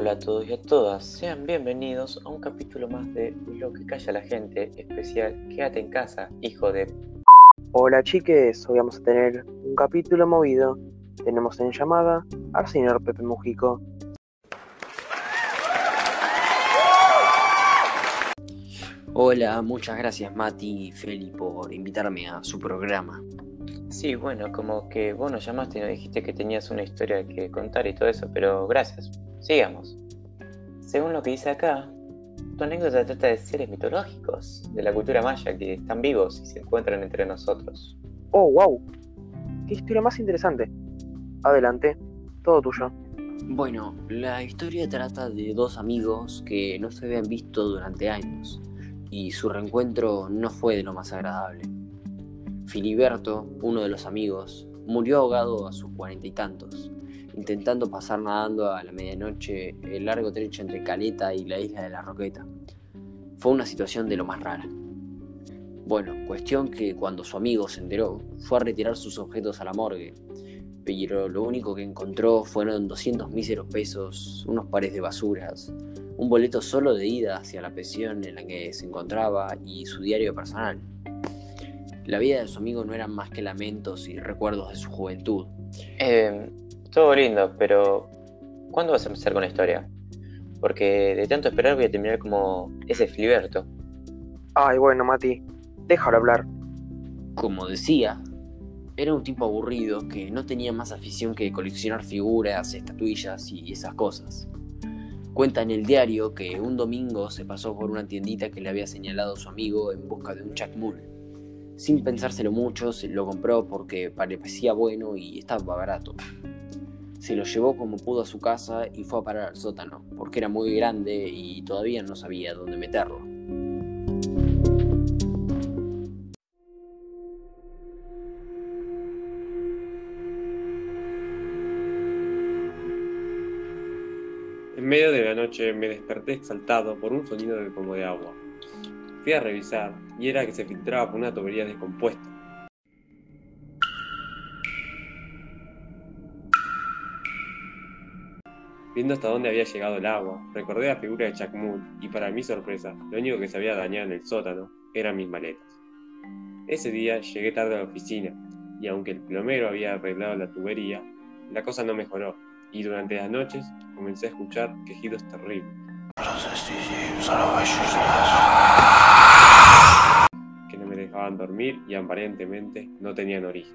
Hola a todos y a todas, sean bienvenidos a un capítulo más de Lo que calla la gente, especial Quédate en casa, hijo de... Hola chiques, hoy vamos a tener un capítulo movido. Tenemos en llamada al señor Pepe Mujico. Hola, muchas gracias Mati y Feli por invitarme a su programa. Sí, bueno, como que vos nos llamaste y nos dijiste que tenías una historia que contar y todo eso, pero gracias. Sigamos. Según lo que dice acá, tu anécdota trata de seres mitológicos de la cultura maya que están vivos y se encuentran entre nosotros. Oh, wow. Qué historia más interesante. Adelante, todo tuyo. Bueno, la historia trata de dos amigos que no se habían visto durante años y su reencuentro no fue de lo más agradable. Filiberto, uno de los amigos, murió ahogado a sus cuarenta y tantos, intentando pasar nadando a la medianoche el largo trecho entre Caleta y la isla de la Roqueta. Fue una situación de lo más rara. Bueno, cuestión que cuando su amigo se enteró, fue a retirar sus objetos a la morgue, pero lo único que encontró fueron 200 míseros pesos, unos pares de basuras, un boleto solo de ida hacia la pensión en la que se encontraba y su diario personal. La vida de su amigo no eran más que lamentos y recuerdos de su juventud. Eh, todo lindo, pero ¿cuándo vas a empezar con la historia? Porque de tanto esperar voy a terminar como ese Filiberto. Ay, bueno, Mati, déjalo hablar. Como decía, era un tipo aburrido que no tenía más afición que coleccionar figuras, estatuillas y esas cosas. Cuenta en el diario que un domingo se pasó por una tiendita que le había señalado su amigo en busca de un chacmul. Sin pensárselo mucho, se lo compró porque parecía bueno y estaba barato. Se lo llevó como pudo a su casa y fue a parar al sótano, porque era muy grande y todavía no sabía dónde meterlo. En medio de la noche me desperté exaltado por un sonido de como de agua. Fui a revisar y era que se filtraba por una tubería descompuesta. Viendo hasta dónde había llegado el agua, recordé la figura de Chacmul y para mi sorpresa, lo único que se había dañado en el sótano eran mis maletas. Ese día llegué tarde a la oficina y aunque el plomero había arreglado la tubería, la cosa no mejoró y durante las noches comencé a escuchar quejidos terribles. Que no me dejaban dormir y aparentemente no tenían origen.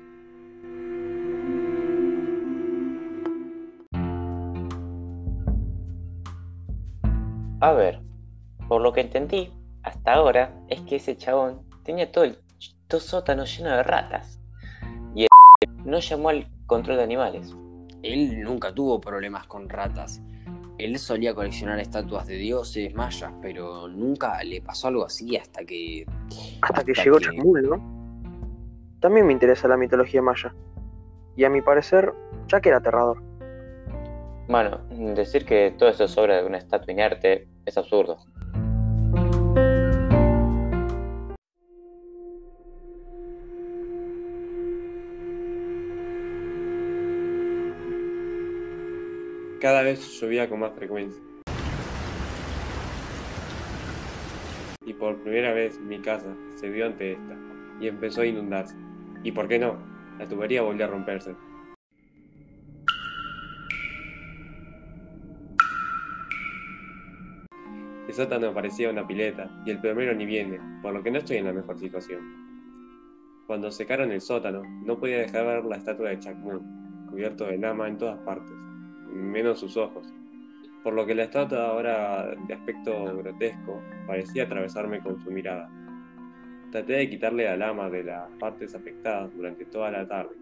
A ver, por lo que entendí hasta ahora es que ese chabón tenía todo el todo sótano lleno de ratas. Y el no llamó al control de animales. Él nunca tuvo problemas con ratas. Él solía coleccionar estatuas de dioses mayas, pero nunca le pasó algo así hasta que... Hasta que llegó Chacmul, ¿no? También me interesa la mitología maya. Y a mi parecer, Chac era aterrador. Bueno, decir que todo esto es obra de una estatua inerte es absurdo. Cada vez llovía con más frecuencia. Y por primera vez mi casa se vio ante esta y empezó a inundarse. ¿Y por qué no? La tubería volvió a romperse. El sótano parecía una pileta y el plomero ni viene, por lo que no estoy en la mejor situación. Cuando secaron el sótano, no podía dejar ver la estatua de Chacmul, cubierto de lama en todas partes, menos sus ojos, por lo que la estatua ahora de aspecto grotesco parecía atravesarme con su mirada. Traté de quitarle la lama de las partes afectadas durante toda la tarde,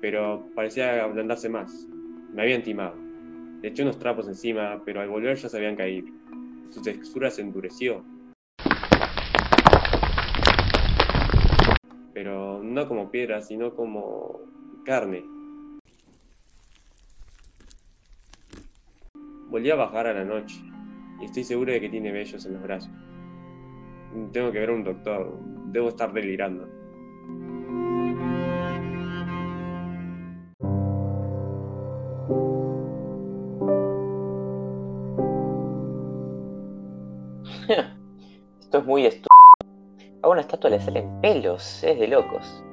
pero parecía ablandarse más. Me habían timado. Le eché unos trapos encima, pero al volver ya se habían caído. Su textura se endureció. Pero no como piedra, sino como carne. Volví a bajar a la noche y estoy seguro de que tiene vellos en los brazos. Tengo que ver a un doctor, debo estar delirando. Esto es muy estúpido. A una estatua le salen pelos, es de locos.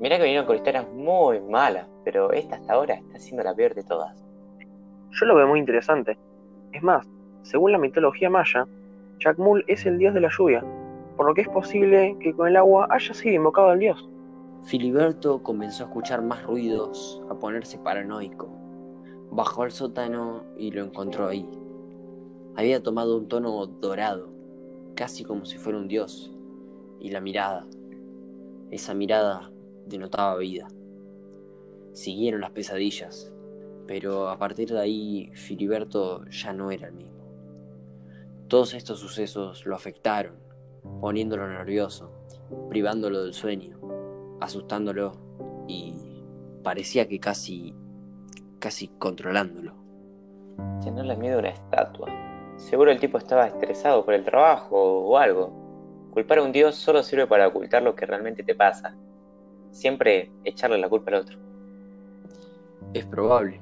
Mirá que vinieron con historias muy malas, pero esta hasta ahora está siendo la peor de todas. Yo lo veo muy interesante. Es más, según la mitología maya, Chacmul es el dios de la lluvia, por lo que es posible que con el agua haya sido invocado al dios. Filiberto comenzó a escuchar más ruidos, a ponerse paranoico. Bajó al sótano y lo encontró ahí. Había tomado un tono dorado, casi como si fuera un dios, y la mirada, esa mirada denotaba vida. Siguieron las pesadillas, pero a partir de ahí Filiberto ya no era el mismo. Todos estos sucesos lo afectaron, poniéndolo nervioso, privándolo del sueño, asustándolo y parecía que casi, casi controlándolo. Llenarle miedo a una estatua. Seguro el tipo estaba estresado por el trabajo o algo. Culpar a un dios solo sirve para ocultar lo que realmente te pasa. Siempre echarle la culpa al otro. Es probable,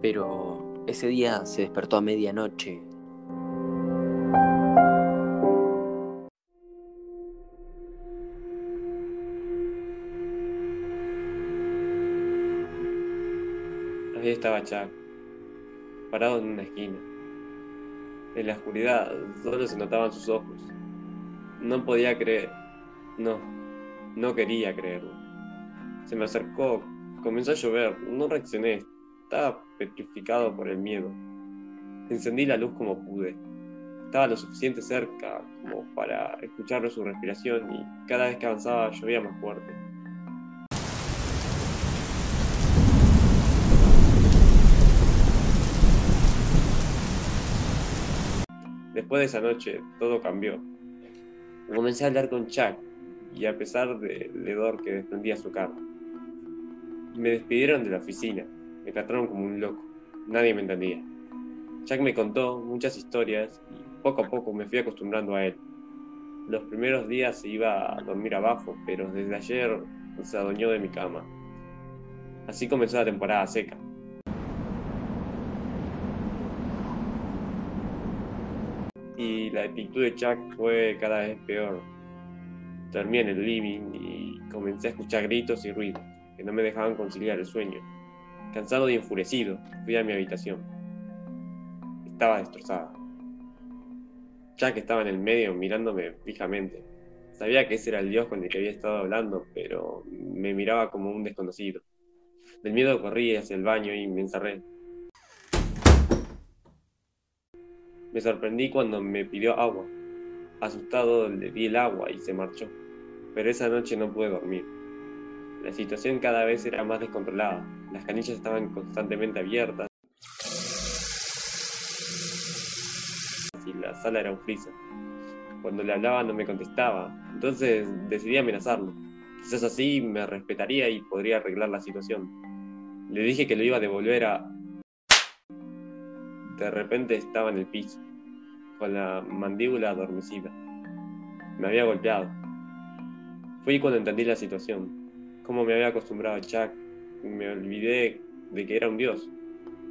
pero ese día se despertó a medianoche. Ahí estaba Chuck, parado en una esquina. En la oscuridad solo se notaban sus ojos. No podía creer. No, no quería creerlo. Se me acercó, comenzó a llover, no reaccioné, estaba petrificado por el miedo. Encendí la luz como pude. Estaba lo suficiente cerca como para escuchar su respiración y cada vez que avanzaba llovía más fuerte. Después de esa noche, todo cambió. Comencé a hablar con Chuck y a pesar del hedor que desprendía su carro. Me despidieron de la oficina, me trataron como un loco, nadie me entendía. Jack me contó muchas historias y poco a poco me fui acostumbrando a él. Los primeros días iba a dormir abajo, pero desde ayer se adueñó de mi cama. Así comenzó la temporada seca. Y la actitud de Chuck fue cada vez peor. Dormí en el living y comencé a escuchar gritos y ruidos que no me dejaban conciliar el sueño. Cansado y enfurecido, fui a mi habitación. Estaba destrozada. Jack estaba en el medio mirándome fijamente. Sabía que ese era el dios con el que había estado hablando, pero me miraba como un desconocido. Del miedo corrí hacia el baño y me encerré. Me sorprendí cuando me pidió agua. Asustado le di el agua y se marchó. Pero esa noche no pude dormir. La situación cada vez era más descontrolada. Las canillas estaban constantemente abiertas. Y la sala era un freezer. Cuando le hablaba no me contestaba. Entonces decidí amenazarlo. Quizás así me respetaría y podría arreglar la situación. Le dije que lo iba a devolver a... De repente estaba en el piso, con la mandíbula adormecida. Me había golpeado. Fui cuando entendí la situación, cómo me había acostumbrado Chuck. Me olvidé de que era un dios.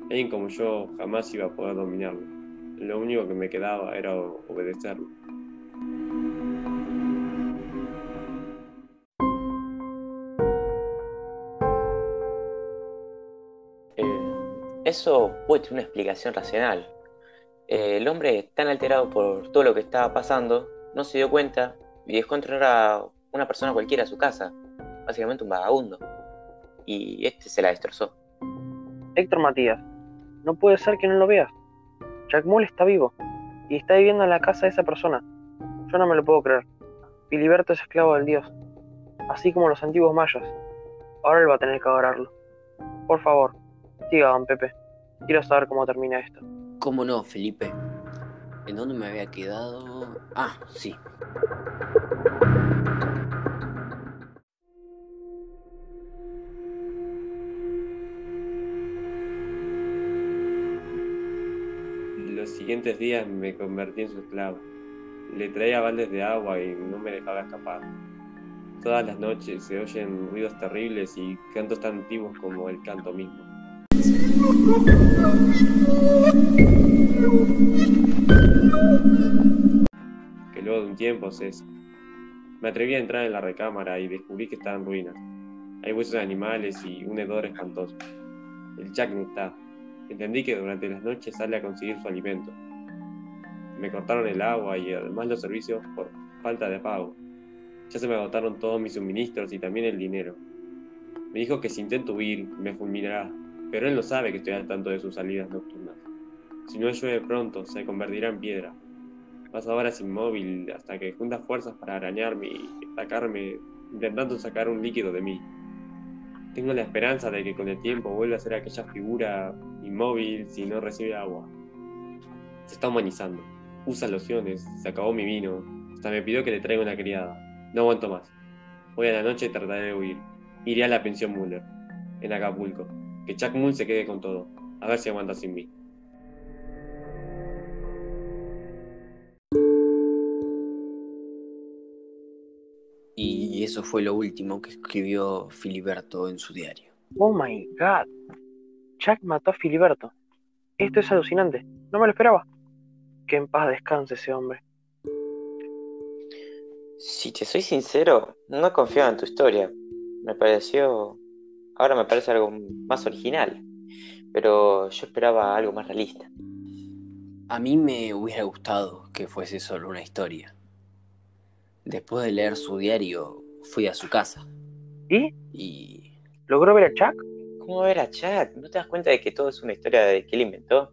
Alguien como yo jamás iba a poder dominarlo. Lo único que me quedaba era obedecerlo. Eh, eso puede tener una explicación racional. Eh, el hombre, tan alterado por todo lo que estaba pasando, no se dio cuenta y dejó entrar a una persona cualquiera a su casa, básicamente un vagabundo, y este se la destrozó. Héctor Matías, no puede ser que no lo veas. Jack Mull está vivo y está viviendo en la casa de esa persona. Yo no me lo puedo creer. Filiberto es esclavo del dios, así como los antiguos mayas. Ahora él va a tener que adorarlo. Por favor, siga, don Pepe. Quiero saber cómo termina esto. ¿Cómo no, Felipe? ¿En dónde me había quedado? Ah, sí. Siguientes días me convertí en su esclavo. Le traía baldes de agua y no me dejaba escapar. Todas las noches se oyen ruidos terribles y cantos tan antiguos como el canto mismo. Que luego de un tiempo cesa. Me atreví a entrar en la recámara y descubrí que estaba en ruinas. Hay huesos animales y un hedor espantoso. El Jack no está. Entendí que durante las noches sale a conseguir su alimento. Me cortaron el agua y además los servicios por falta de pago. Ya se me agotaron todos mis suministros y también el dinero. Me dijo que si intento huir, me fulminará, pero él no sabe que estoy al tanto de sus salidas nocturnas. Si no llueve pronto, se convertirá en piedra. Pasa horas inmóvil hasta que junta fuerzas para arañarme y atacarme, intentando sacar un líquido de mí. Tengo la esperanza de que con el tiempo vuelva a ser aquella figura inmóvil si no recibe agua. Se está humanizando. Usa lociones, se acabó mi vino, hasta me pidió que le traiga una criada. No aguanto más. Hoy a la noche trataré de huir. Iré a la pensión Muller, en Acapulco. Que Chuck Mull se quede con todo. A ver si aguanta sin mí. Y eso fue lo último que escribió Filiberto en su diario. Oh my god. Jack mató a Filiberto. Esto es alucinante. No me lo esperaba. Que en paz descanse ese hombre. Si te soy sincero, no confiaba en tu historia. Me pareció. Ahora me parece algo más original. Pero yo esperaba algo más realista. A mí me hubiera gustado que fuese solo una historia. Después de leer su diario, fui a su casa. ¿Y? Y ¿Logró ver a Chuck? ¿Cómo ver a Chuck? ¿No te das cuenta de que todo es una historia de que él inventó?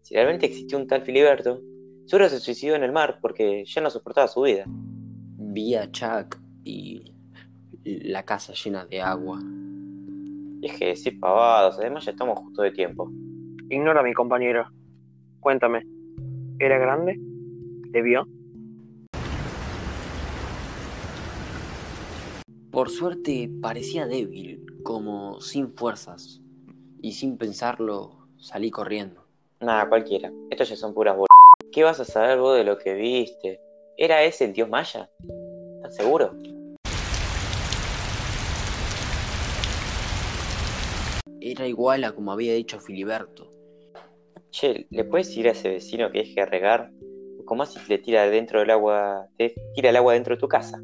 Si realmente existió un tal Filiberto, seguro se suicidó en el mar porque ya no soportaba su vida. vi a Chuck y la casa llena de agua. Es que decir pavados, además ya estamos justo de tiempo. Ignora a mi compañero. Cuéntame. ¿Era grande? ¿Te vio? Por suerte parecía débil, como sin fuerzas. Y sin pensarlo, salí corriendo. Nada, cualquiera. Estos ya son puras bol... ¿Qué vas a saber vos de lo que viste? ¿Era ese el dios Maya? ¿Estás seguro? Era igual a como había dicho Filiberto. Che, ¿le puedes decir a ese vecino que deje de regar? O como si le tira dentro del agua, te tira el agua dentro de tu casa.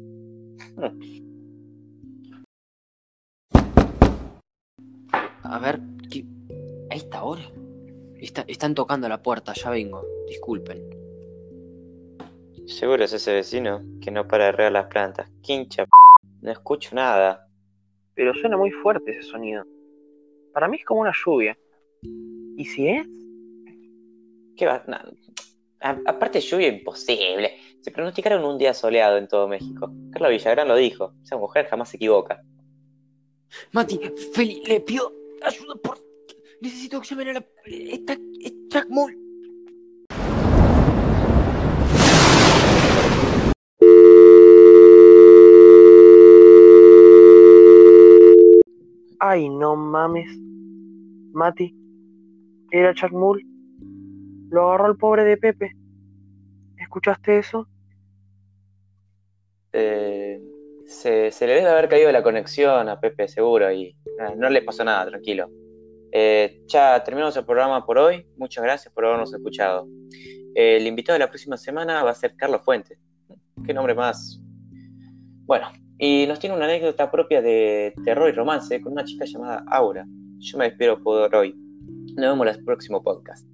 A ver, ¿qué? ¿a esta hora? Está- están tocando la puerta, ya vengo. Disculpen. Seguro es ese vecino que no para de regar las plantas. Quincha, no escucho nada. Pero suena muy fuerte ese sonido. Para mí es como una lluvia. ¿Y si es? ¿Qué va? No. A- aparte lluvia imposible. Se pronosticaron un día soleado en todo México. Carla Villagrán lo dijo. Esa mujer jamás se equivoca. Mati, Feli, le pido ayuda por. Necesito que llamen a la. Está. es Jack Mull. Ay, no mames. Mati. Era Chuck Mull. Lo agarró el pobre de Pepe. ¿Escuchaste eso? Eh, se, le debe haber caído la conexión a Pepe, seguro, y no le pasó nada, tranquilo. Eh, ya terminamos el programa por hoy. Muchas gracias por habernos escuchado. El invitado de la próxima semana va a ser Carlos Fuentes. Qué nombre más. Bueno, y nos tiene una anécdota propia de terror y romance con una chica llamada Aura. Yo me despido por hoy. Nos vemos en el próximo podcast.